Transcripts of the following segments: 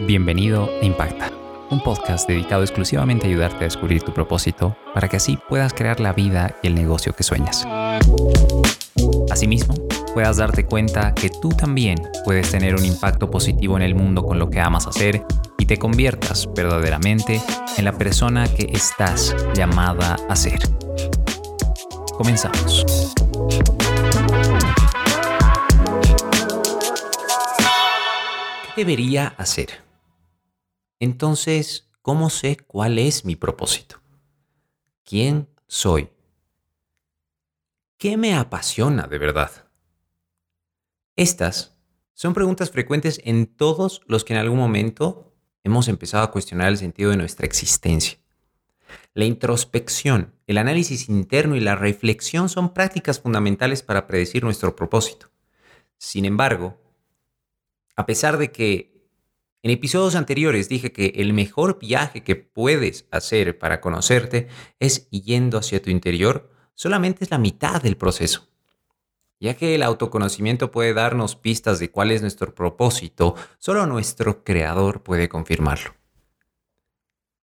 Bienvenido a Impacta, un podcast dedicado exclusivamente a ayudarte a descubrir tu propósito para que así puedas crear la vida y el negocio que sueñas. Asimismo, puedas darte cuenta que tú también puedes tener un impacto positivo en el mundo con lo que amas hacer y te conviertas verdaderamente en la persona que estás llamada a ser. Comenzamos. ¿Qué debería hacer? Entonces, ¿cómo sé cuál es mi propósito? ¿Quién soy? ¿Qué me apasiona de verdad? Estas son preguntas frecuentes en todos los que en algún momento hemos empezado a cuestionar el sentido de nuestra existencia. La introspección, el análisis interno y la reflexión son prácticas fundamentales para predecir nuestro propósito. Sin embargo, a pesar de que en episodios anteriores dije que el mejor viaje que puedes hacer para conocerte es yendo hacia tu interior. Solamente es la mitad del proceso. Ya que el autoconocimiento puede darnos pistas de cuál es nuestro propósito, solo nuestro creador puede confirmarlo.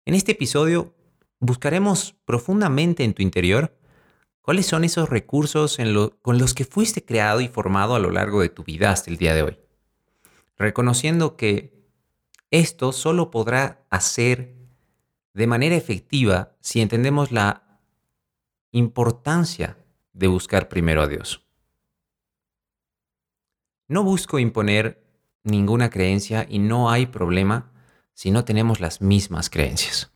En este episodio buscaremos profundamente en tu interior cuáles son esos recursos con los que fuiste creado y formado a lo largo de tu vida hasta el día de hoy. Reconociendo que esto solo podrá hacer de manera efectiva si entendemos la importancia de buscar primero a Dios. No busco imponer ninguna creencia y no hay problema si no tenemos las mismas creencias.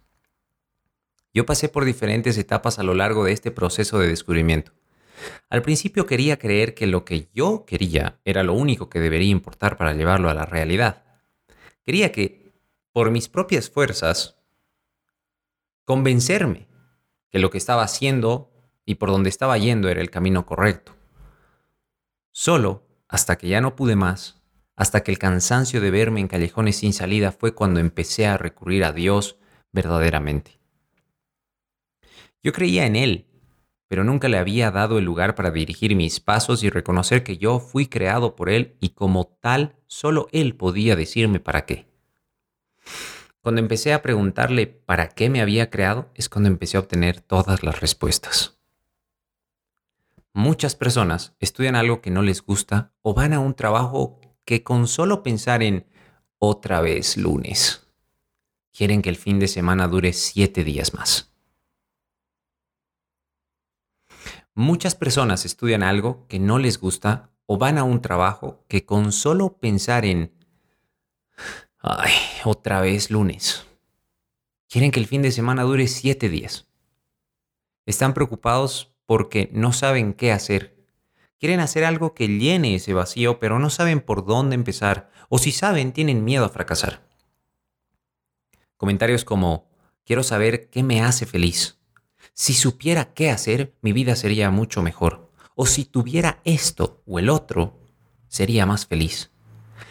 Yo pasé por diferentes etapas a lo largo de este proceso de descubrimiento. Al principio quería creer que lo que yo quería era lo único que debería importar para llevarlo a la realidad. Quería que, por mis propias fuerzas, convencerme que lo que estaba haciendo y por donde estaba yendo era el camino correcto. Solo hasta que ya no pude más, hasta que el cansancio de verme en callejones sin salida fue cuando empecé a recurrir a Dios verdaderamente. Yo creía en Él, pero nunca le había dado el lugar para dirigir mis pasos y reconocer que yo fui creado por Él y como tal solo Él podía decirme para qué. Cuando empecé a preguntarle para qué me había creado es cuando empecé a obtener todas las respuestas. Muchas personas estudian algo que no les gusta o van a un trabajo que con solo pensar en otra vez lunes, quieren que el fin de semana dure siete días más. Muchas personas estudian algo que no les gusta o van a un trabajo que con solo pensar en Ay, otra vez lunes. Quieren que el fin de semana dure siete días. Están preocupados porque no saben qué hacer. Quieren hacer algo que llene ese vacío, pero no saben por dónde empezar, o si saben, tienen miedo a fracasar. Comentarios como, quiero saber qué me hace feliz. Si supiera qué hacer, mi vida sería mucho mejor. O si tuviera esto o el otro, sería más feliz.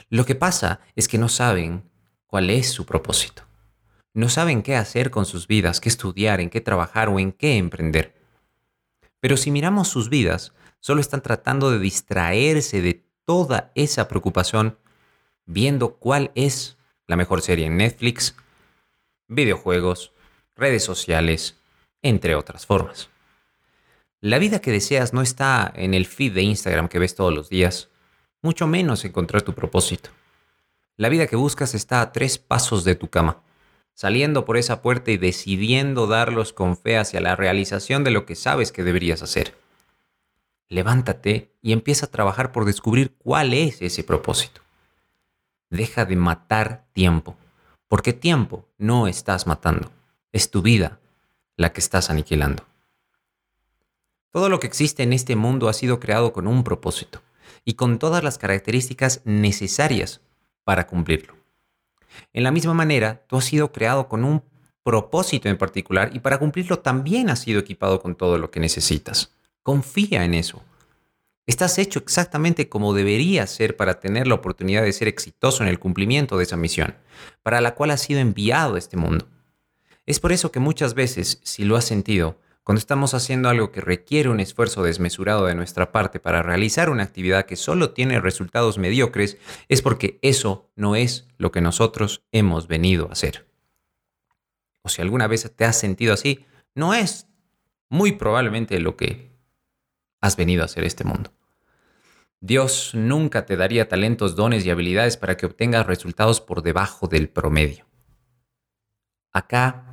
Lo que pasa es que no saben cuál es su propósito. No saben qué hacer con sus vidas, qué estudiar, en qué trabajar o en qué emprender. Pero si miramos sus vidas, solo están tratando de distraerse de toda esa preocupación viendo cuál es la mejor serie en Netflix, videojuegos, redes sociales, entre otras formas. La vida que deseas no está en el feed de Instagram que ves todos los días, mucho menos encontrar tu propósito. La vida que buscas está a tres pasos de tu cama, saliendo por esa puerta y decidiendo darlos con fe hacia la realización de lo que sabes que deberías hacer. Levántate y empieza a trabajar por descubrir cuál es ese propósito. Deja de matar tiempo, porque tiempo no estás matando, es tu vida la que estás aniquilando. Todo lo que existe en este mundo ha sido creado con un propósito y con todas las características necesarias para cumplirlo. En la misma manera, tú has sido creado con un propósito en particular y para cumplirlo también has sido equipado con todo lo que necesitas. Confía en eso. Estás hecho exactamente como deberías ser para tener la oportunidad de ser exitoso en el cumplimiento de esa misión, para la cual has sido enviado a este mundo. Es por eso que muchas veces, si lo has sentido, Cuando estamos haciendo algo que requiere un esfuerzo desmesurado de nuestra parte para realizar una actividad que solo tiene resultados mediocres, es porque eso no es lo que nosotros hemos venido a hacer. O si alguna vez te has sentido así, no es muy probablemente lo que has venido a hacer este mundo. Dios nunca te daría talentos, dones y habilidades para que obtengas resultados por debajo del promedio. Acá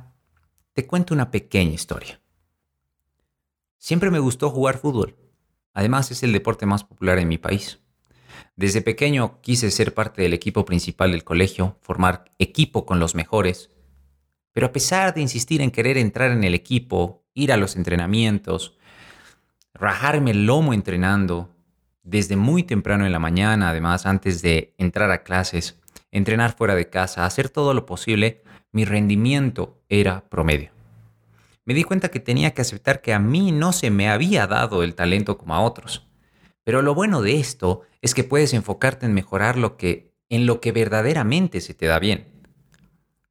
te cuento una pequeña historia. Siempre me gustó jugar fútbol. Además es el deporte más popular en mi país. Desde pequeño quise ser parte del equipo principal del colegio, formar equipo con los mejores. Pero a pesar de insistir en querer entrar en el equipo, ir a los entrenamientos, rajarme el lomo entrenando, desde muy temprano en la mañana, además antes de entrar a clases, entrenar fuera de casa, hacer todo lo posible, mi rendimiento era promedio me di cuenta que tenía que aceptar que a mí no se me había dado el talento como a otros. Pero lo bueno de esto es que puedes enfocarte en mejorar lo que en lo que verdaderamente se te da bien.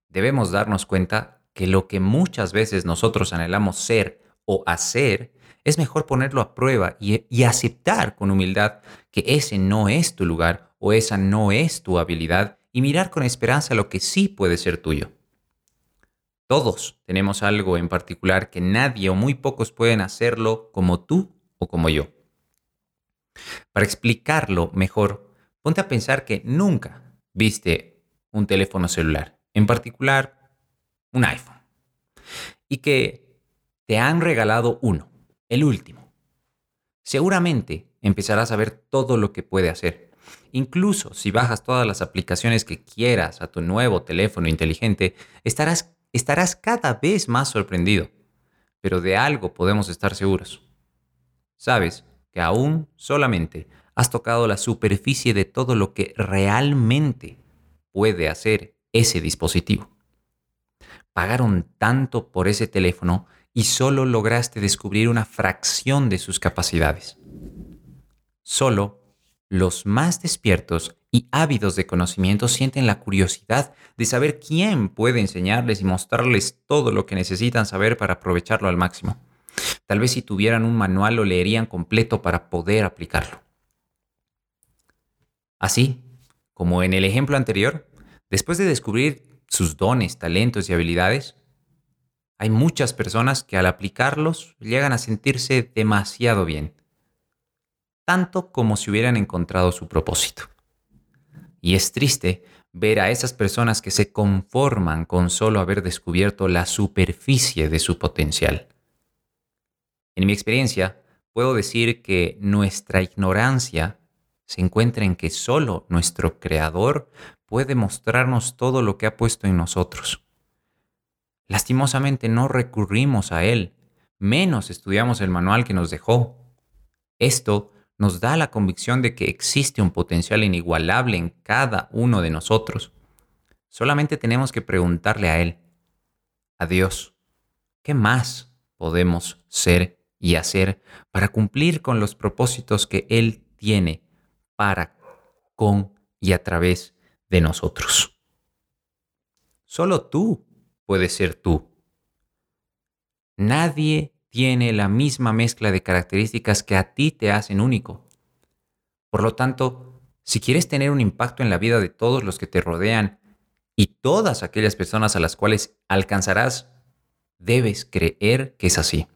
Debemos darnos cuenta que lo que muchas veces nosotros anhelamos ser o hacer es mejor ponerlo a prueba y, y aceptar con humildad que ese no es tu lugar o esa no es tu habilidad y mirar con esperanza lo que sí puede ser tuyo. Todos tenemos algo en particular que nadie o muy pocos pueden hacerlo como tú o como yo. Para explicarlo mejor, ponte a pensar que nunca viste un teléfono celular, en particular un iPhone, y que te han regalado uno, el último. Seguramente empezarás a ver todo lo que puede hacer. Incluso si bajas todas las aplicaciones que quieras a tu nuevo teléfono inteligente, estarás estarás cada vez más sorprendido. Pero de algo podemos estar seguros. Sabes que aún solamente has tocado la superficie de todo lo que realmente puede hacer ese dispositivo. Pagaron tanto por ese teléfono y solo lograste descubrir una fracción de sus capacidades. Solo los más despiertos y ávidos de conocimiento sienten la curiosidad de saber quién puede enseñarles y mostrarles todo lo que necesitan saber para aprovecharlo al máximo. Tal vez si tuvieran un manual lo leerían completo para poder aplicarlo. Así, como en el ejemplo anterior, después de descubrir sus dones, talentos y habilidades, hay muchas personas que al aplicarlos llegan a sentirse demasiado bien tanto como si hubieran encontrado su propósito. Y es triste ver a esas personas que se conforman con solo haber descubierto la superficie de su potencial. En mi experiencia, puedo decir que nuestra ignorancia se encuentra en que solo nuestro Creador puede mostrarnos todo lo que ha puesto en nosotros. Lastimosamente no recurrimos a Él, menos estudiamos el manual que nos dejó. Esto nos da la convicción de que existe un potencial inigualable en cada uno de nosotros. Solamente tenemos que preguntarle a Él, a Dios, ¿qué más podemos ser y hacer para cumplir con los propósitos que Él tiene para, con y a través de nosotros? Solo tú puedes ser tú. Nadie tiene la misma mezcla de características que a ti te hacen único. Por lo tanto, si quieres tener un impacto en la vida de todos los que te rodean y todas aquellas personas a las cuales alcanzarás, debes creer que es así.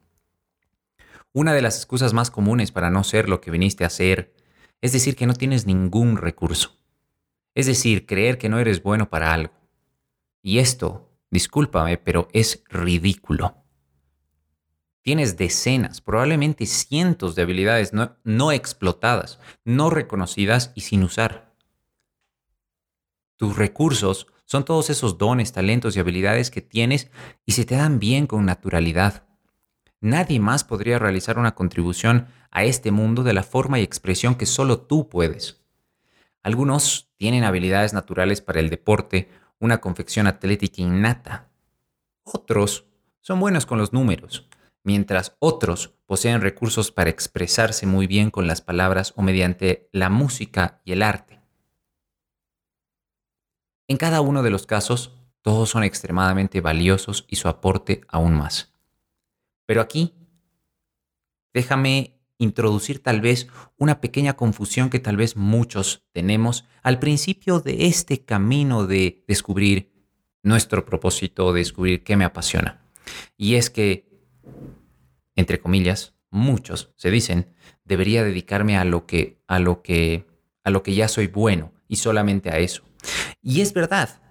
Una de las excusas más comunes para no ser lo que viniste a ser es decir que no tienes ningún recurso. Es decir, creer que no eres bueno para algo. Y esto, discúlpame, pero es ridículo. Tienes decenas, probablemente cientos de habilidades no, explotadas, no reconocidas y sin usar. Tus recursos son todos esos dones, talentos y habilidades que tienes y se te dan bien con naturalidad. Nadie más podría realizar una contribución a este mundo de la forma y expresión que solo tú puedes. Algunos tienen habilidades naturales para el deporte, una confección atlética innata. Otros son buenos con los números, mientras otros poseen recursos para expresarse muy bien con las palabras o mediante la música y el arte. En cada uno de los casos, todos son extremadamente valiosos y su aporte aún más. Pero aquí déjame introducir tal vez una pequeña confusión que tal vez muchos tenemos al principio de este camino de descubrir nuestro propósito, de descubrir qué me apasiona. Y es que, entre comillas, muchos se dicen, debería dedicarme a lo que, a lo que, a lo que ya soy bueno y solamente a eso. Y es verdad.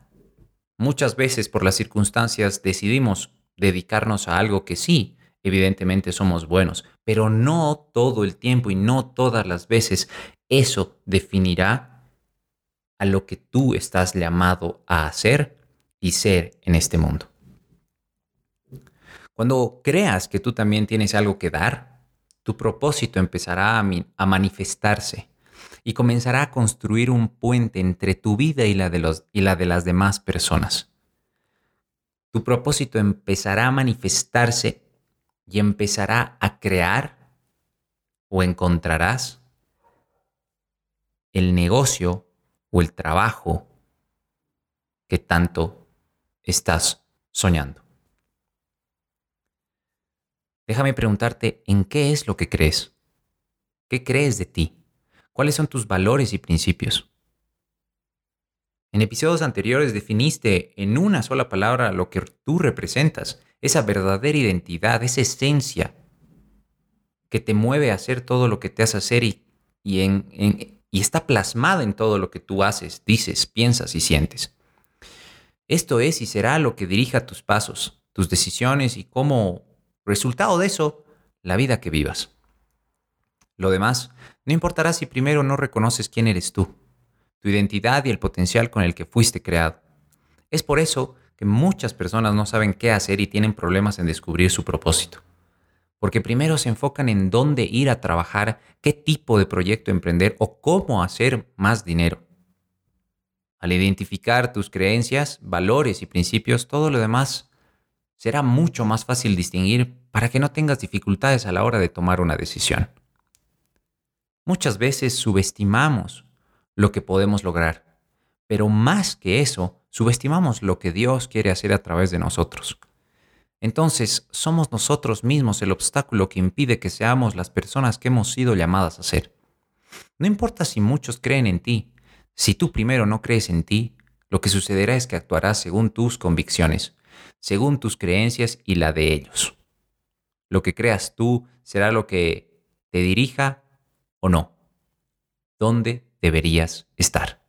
Muchas veces por las circunstancias decidimos dedicarnos a algo que sí, evidentemente somos buenos, pero no todo el tiempo y no todas las veces eso definirá a lo que tú estás llamado a hacer y ser en este mundo. Cuando creas que tú también tienes algo que dar, tu propósito empezará a, manifestarse y comenzará a construir un puente entre tu vida y la de, los, y la de las demás personas. Tu propósito empezará a manifestarse y empezará a crear o encontrarás el negocio o el trabajo que tanto estás soñando. Déjame preguntarte en qué es lo que crees. ¿Qué crees de ti? ¿Cuáles son tus valores y principios? En episodios anteriores definiste en una sola palabra lo que tú representas esa verdadera identidad, esa esencia que te mueve a hacer todo lo que te hace hacer y, y, está plasmada en todo lo que tú haces, dices, piensas y sientes. Esto es y será lo que dirija tus pasos, tus decisiones y como resultado de eso, la vida que vivas. Lo demás, no importará si primero no reconoces quién eres tú, tu identidad y el potencial con el que fuiste creado. Es por eso que muchas personas no saben qué hacer y tienen problemas en descubrir su propósito. Porque primero se enfocan en dónde ir a trabajar, qué tipo de proyecto emprender o cómo hacer más dinero. Al identificar tus creencias, valores y principios, todo lo demás será mucho más fácil distinguir para que no tengas dificultades a la hora de tomar una decisión. Muchas veces subestimamos lo que podemos lograr, pero más que eso, subestimamos lo que Dios quiere hacer a través de nosotros. Entonces, somos nosotros mismos el obstáculo que impide que seamos las personas que hemos sido llamadas a ser. No importa si muchos creen en ti, si tú primero no crees en ti, lo que sucederá es que actuarás según tus convicciones, según tus creencias y la de ellos. Lo que creas tú será lo que te dirija o no. ¿Dónde deberías estar?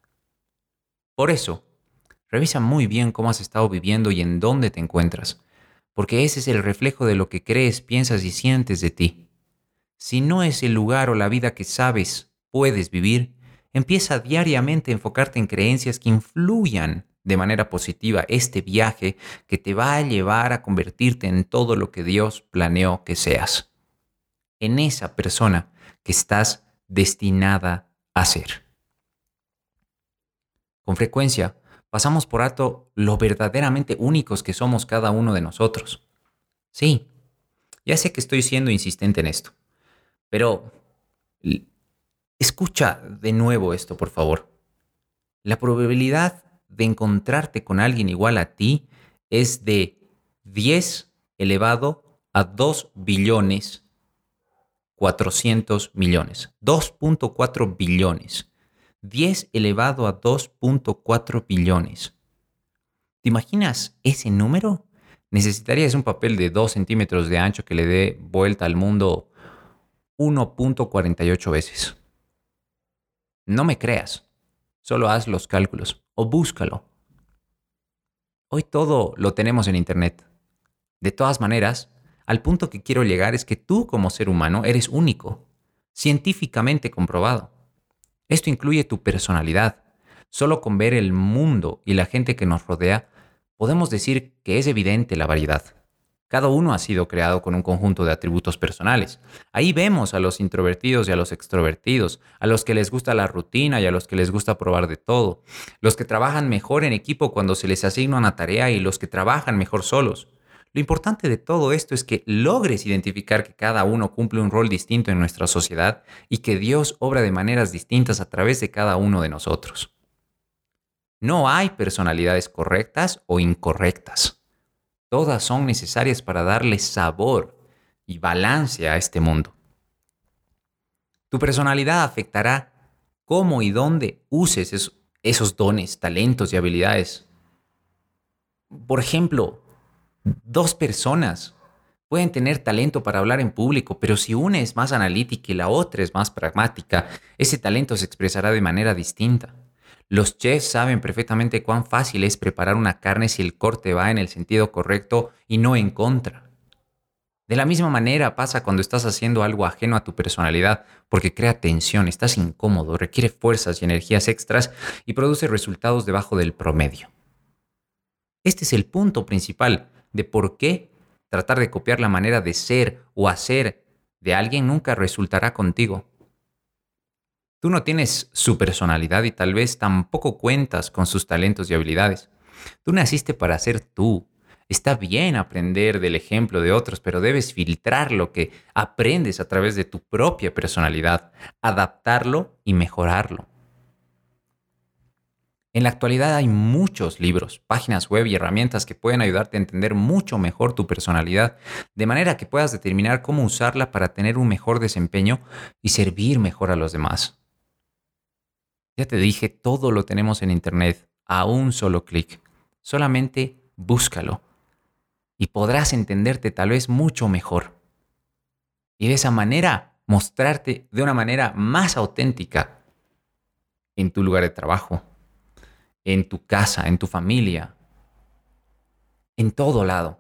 Por eso, Revisa muy bien cómo has estado viviendo y en dónde te encuentras, porque ese es el reflejo de lo que crees, piensas y sientes de ti. Si no es el lugar o la vida que sabes puedes vivir, empieza diariamente a enfocarte en creencias que influyan de manera positiva este viaje que te va a llevar a convertirte en todo lo que Dios planeó que seas. En esa persona que estás destinada a ser. Con frecuencia, pasamos por alto lo verdaderamente únicos que somos cada uno de nosotros. Sí, ya sé que estoy siendo insistente en esto, pero escucha de nuevo esto, por favor. La probabilidad de encontrarte con alguien igual a ti es de 10 elevado a 2 billones 400 millones. 2.4 billones. 10 elevado a 2.4 billones. ¿Te imaginas ese número? Necesitarías un papel de 2 centímetros de ancho que le dé vuelta al mundo 1.48 veces. No me creas, solo haz los cálculos o búscalo. Hoy todo lo tenemos en Internet. De todas maneras, al punto que quiero llegar es que tú como ser humano eres único, científicamente comprobado. Esto incluye tu personalidad. Solo con ver el mundo y la gente que nos rodea, podemos decir que es evidente la variedad. Cada uno ha sido creado con un conjunto de atributos personales. Ahí vemos a los introvertidos y a los extrovertidos, a los que les gusta la rutina y a los que les gusta probar de todo, los que trabajan mejor en equipo cuando se les asigna una tarea y los que trabajan mejor solos. Lo importante de todo esto es que logres identificar que cada uno cumple un rol distinto en nuestra sociedad y que Dios obra de maneras distintas a través de cada uno de nosotros. No hay personalidades correctas o incorrectas. Todas son necesarias para darle sabor y balance a este mundo. Tu personalidad afectará cómo y dónde uses esos dones, talentos y habilidades. Por ejemplo, dos personas pueden tener talento para hablar en público, pero si una es más analítica y la otra es más pragmática, ese talento se expresará de manera distinta. Los chefs saben perfectamente cuán fácil es preparar una carne si el corte va en el sentido correcto y no en contra. De la misma manera pasa cuando estás haciendo algo ajeno a tu personalidad, porque crea tensión, estás incómodo, requiere fuerzas y energías extras y produce resultados debajo del promedio. Este es el punto principal de por qué tratar de copiar la manera de ser o hacer de alguien nunca resultará contigo. Tú no tienes su personalidad y tal vez tampoco cuentas con sus talentos y habilidades. Tú naciste para ser tú. Está bien aprender del ejemplo de otros, pero debes filtrar lo que aprendes a través de tu propia personalidad, adaptarlo y mejorarlo. En la actualidad hay muchos libros, páginas web y herramientas que pueden ayudarte a entender mucho mejor tu personalidad, de manera que puedas determinar cómo usarla para tener un mejor desempeño y servir mejor a los demás. Ya te dije, todo lo tenemos en Internet a un solo clic. Solamente búscalo y podrás entenderte tal vez mucho mejor. Y de esa manera mostrarte de una manera más auténtica en tu lugar de trabajo, en tu casa, en tu familia, en todo lado.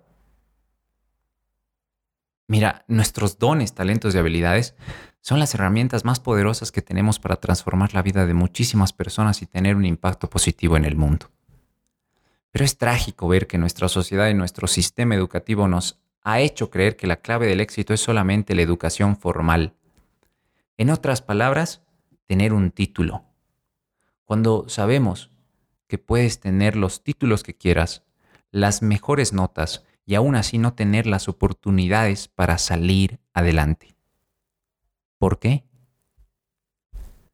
Mira, nuestros dones, talentos y habilidades son las herramientas más poderosas que tenemos para transformar la vida de muchísimas personas y tener un impacto positivo en el mundo. Pero es trágico ver que nuestra sociedad y nuestro sistema educativo nos ha hecho creer que la clave del éxito es solamente la educación formal. En otras palabras, tener un título. Cuando sabemos que puedes tener los títulos que quieras, las mejores notas y aún así no tener las oportunidades para salir adelante. ¿Por qué?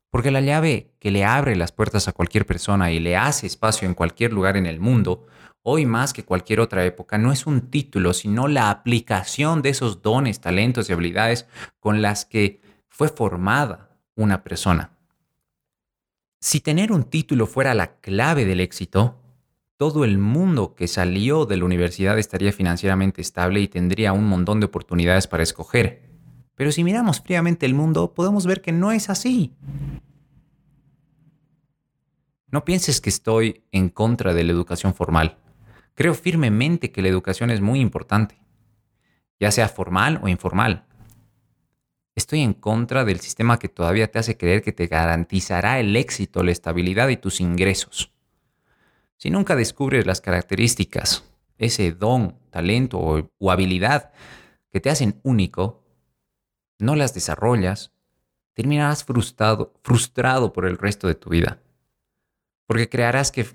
Porque la llave que le abre las puertas a cualquier persona y le hace espacio en cualquier lugar en el mundo, hoy más que cualquier otra época, no es un título, sino la aplicación de esos dones, talentos y habilidades con las que fue formada una persona. Si tener un título fuera la clave del éxito, todo el mundo que salió de la universidad estaría financieramente estable y tendría un montón de oportunidades para escoger. Pero si miramos fríamente el mundo, podemos ver que no es así. No pienses que estoy en contra de la educación formal. Creo firmemente que la educación es muy importante, ya sea formal o informal. Estoy en contra del sistema que todavía te hace creer que te garantizará el éxito, la estabilidad y tus ingresos. Si nunca descubres las características, ese don, talento o, habilidad que te hacen único, no las desarrollas, terminarás frustrado, frustrado por el resto de tu vida. Porque creerás que,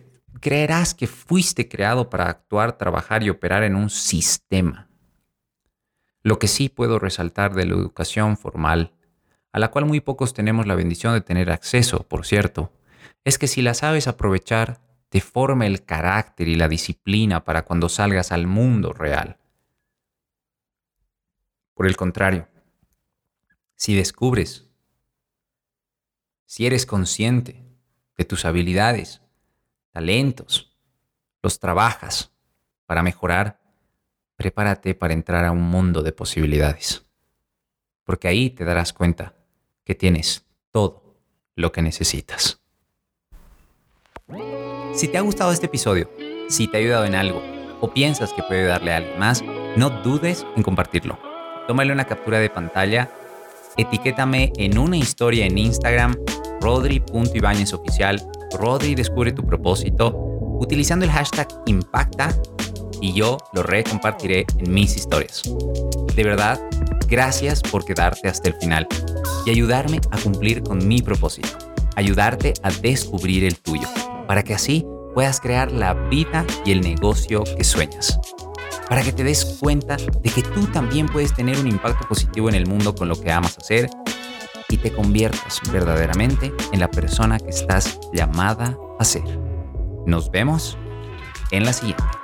creerás que fuiste creado para actuar, trabajar y operar en un sistema. Lo que sí puedo resaltar de la educación formal, a la cual muy pocos tenemos la bendición de tener acceso, por cierto, es que si la sabes aprovechar, te forma el carácter y la disciplina para cuando salgas al mundo real. Por el contrario, si descubres, si eres consciente de tus habilidades, talentos, los trabajas para mejorar, prepárate para entrar a un mundo de posibilidades. Porque ahí te darás cuenta que tienes todo lo que necesitas. Si te ha gustado este episodio, si te ha ayudado en algo o piensas que puede darle a alguien más, no dudes en compartirlo. Tómale una captura de pantalla etiquétame en una historia en Instagram, rodri.ibáñez oficial, Rodri descubre tu propósito, utilizando el hashtag Impacta y yo lo recompartiré en mis historias. De verdad, gracias por quedarte hasta el final y ayudarme a cumplir con mi propósito, ayudarte a descubrir el tuyo, para que así puedas crear la vida y el negocio que sueñas para que te des cuenta de que tú también puedes tener un impacto positivo en el mundo con lo que amas hacer y te conviertas verdaderamente en la persona que estás llamada a ser. Nos vemos en la siguiente.